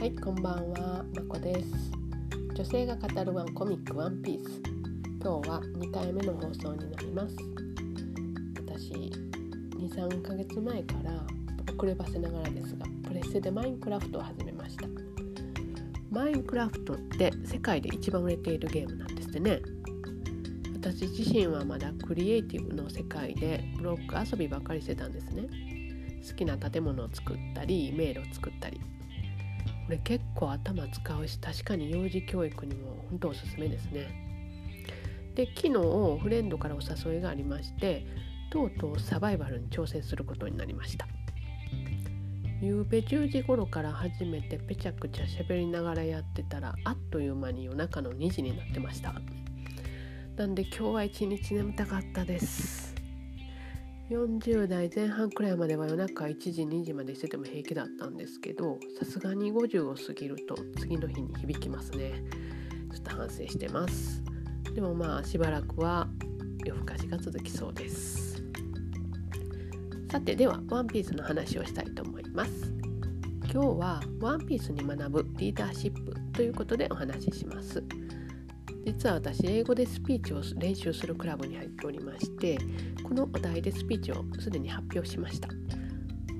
はい、こんばんは、まこです。女性が語るワンコミックワンピース。今日は2回目の放送になります。私、2、3ヶ月前から遅ればせながらですが、プレステでマインクラフトを始めました。マインクラフトって世界で一番売れているゲームなんですってね。私自身はまだクリエイティブの世界でブロック遊びばかりしてたんですね。好きな建物を作ったり迷路を作ったりこれ結構頭使うし確かに幼児教育にも本当おすすめですね。で昨日フレンドからお誘いがありましてとうとうサバイバルに挑戦することになりました。夕べ10時頃から始めてぺちゃくちゃ喋りながらやってたらあっという間に夜中の2時になってましたなんで今日は一日眠たかったです40代前半くらいまでは夜中1時2時までしてても平気だったんですけどさすがに50を過ぎると次の日に響きますね。ちょっと反省してます。でもまあしばらくは夜更かしが続きそうです。さてではワンピースの話をしたいと思います。今日はワンピースに学ぶリーダーシップということでお話しします。実は私英語でスピーチを練習するクラブに入っておりましてこのお題でスピーチをすでに発表しました。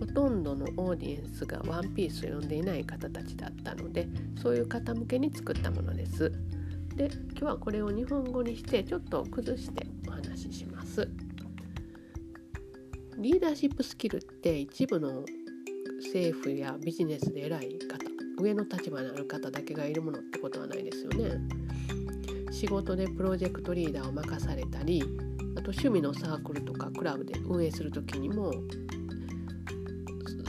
ほとんどのオーディエンスがワンピースを読んでいない方たちだったのでそういう方向けに作ったものです。で今日はこれを日本語にしてちょっと崩してお話しします。リーダーシップスキルって一部の政府やビジネスで偉い方上の立場にある方だけがいるものってことはないですよね。仕事でプロジェクトリーダーを任されたりあと趣味のサークルとかクラブで運営する時にも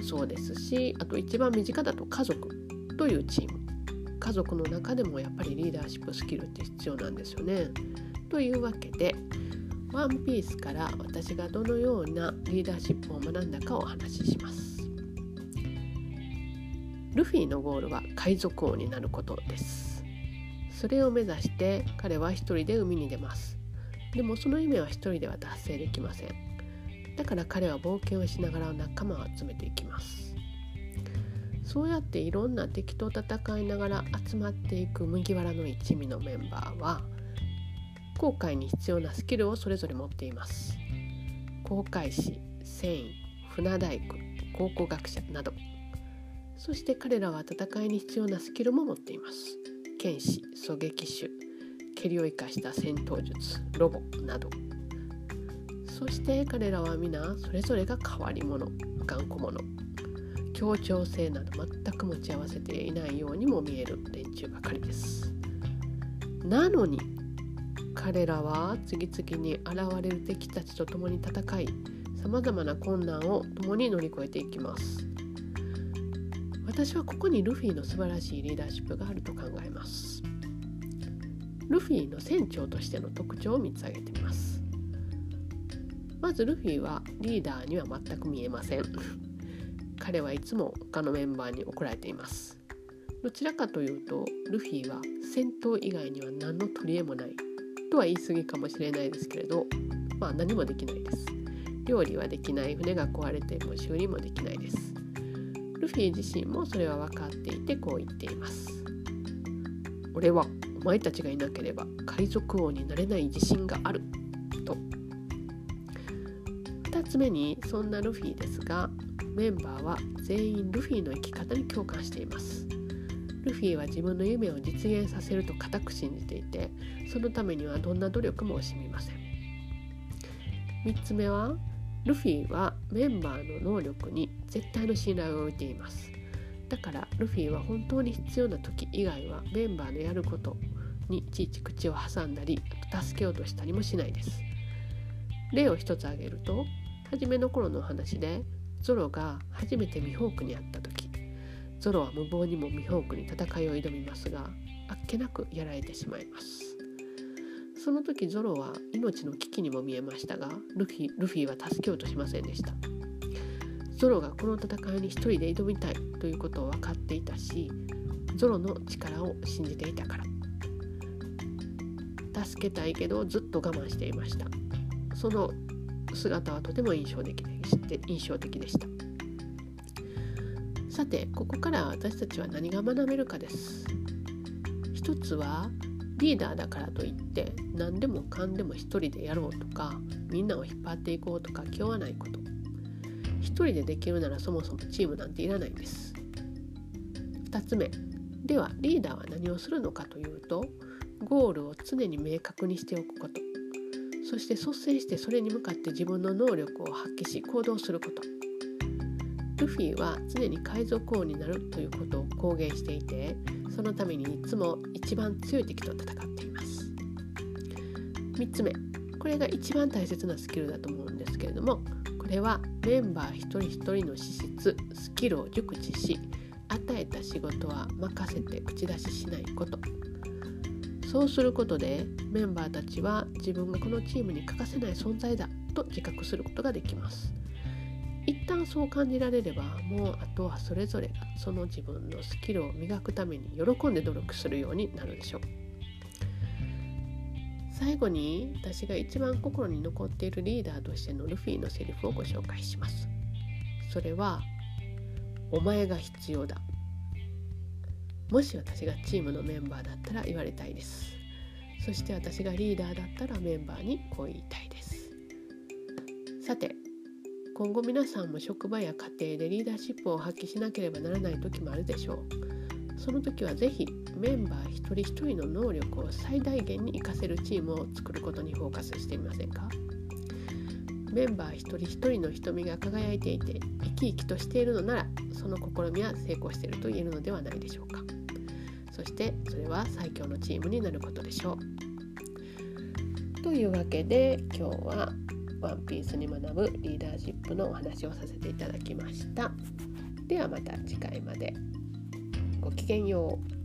そうですしあと一番身近だと家族というチーム家族の中でもやっぱりリーダーシップスキルって必要なんですよね。というわけでワンピースから私がどのようなリーダーシップを学んだかをお話しします。ルフィのゴールは海賊王になることです。それを目指して彼は一人で海に出ます。でもその夢は一人では達成できません。だから彼は冒険をしながら仲間を集めていきます。そうやっていろんな敵と戦いながら集まっていく麦わらの一味のメンバーは航海に必要なスキルをそれぞれ持っています。航海士船員船大工考古学者など。そして彼らは戦いに必要なスキルも持っています。剣士狙撃手蹴りを生かした戦闘術ロボなどそして彼らは皆それぞれが変わり者頑固者協調性など全く持ち合わせていないようにも見える連中ばかりですなのに彼らは次々に現れる敵たちと共に戦いさまざまな困難を共に乗り越えていきます私はここにルフィの素晴らしいリーダーシップがあると考えます。ルフィの船長としての特徴を3つ挙げてみます。まずルフィはリーダーには全く見えません。彼はいつも他のメンバーに怒られています。どちらかというとルフィは戦闘以外には何の取り柄もない。とは言い過ぎかもしれないですけれどまあ何もできないです。料理はできない。船が壊れても修理もできないです。ルフィ自身もそれは分かっていてこう言っています。俺はお前たちがいなければ海賊王になれない自信がある。と。2つ目にそんなルフィですがメンバーは全員ルフィの生き方に共感しています。ルフィは自分の夢を実現させると固く信じていてそのためにはどんな努力も惜しみません。3つ目はルフィはメンバーの能力に絶対の信頼を置いています。だからルフィは本当に必要な時以外はメンバーのやることにいちいち口を挟んだり助けようとしたりもしないです。例を一つ挙げると初めの頃の話でゾロが初めてミホークに会った時ゾロは無謀にもミホークに戦いを挑みますがあっけなくやられてしまいます。その時ゾロは命の危機にも見えましたがルフィルフィは助けようとしませんでした。ゾロがこの戦いに一人で挑みたいということを分かっていたしゾロの力を信じていたから。助けたいけどずっと我慢していました。その姿はとても印象的で印象的でした。さてここから私たちは何が学べるかです。一つはリーダーだからといって何でもかんでも一人でやろうとかみんなを引っ張っていこうとか気負わないこと。一人でできるならそもそもチームなんていらないんです。2つ目。ではリーダーは何をするのかというとゴールを常に明確にしておくこと。そして率先してそれに向かって自分の能力を発揮し行動すること。ルフィは常に海賊王になるということを公言していてそのためにいつも一番強い敵と戦っています。3つ目これが一番大切なスキルだと思うんですけれどもこれはメンバー一人一人の資質スキルを熟知し与えた仕事は任せて口出ししないこと。そうすることでメンバーたちは自分がこのチームに欠かせない存在だと自覚することができます。一旦そう感じられればもうあとはそれぞれがその自分のスキルを磨くために喜んで努力するようになるでしょう。最後に私が一番心に残っているリーダーとしてのルフィのセリフをご紹介します。それはお前が必要だ。もし私がチームのメンバーだったら言われたいです。そして私がリーダーだったらメンバーにこう言いたいです。さて今後皆さんも職場や家庭でリーダーシップを発揮しなければならない時もあるでしょう。その時は是非メンバー一人一人の能力を最大限に活かせるチームを作ることにフォーカスしてみませんか？メンバー一人一人の瞳が輝いていて生き生きとしているのならその試みは成功していると言えるのではないでしょうか。そしてそれは最強のチームになることでしょう。というわけで今日はワンピースに学ぶリーダーシップのお話をさせていただきました。ではまた次回まで。ごきげんよう。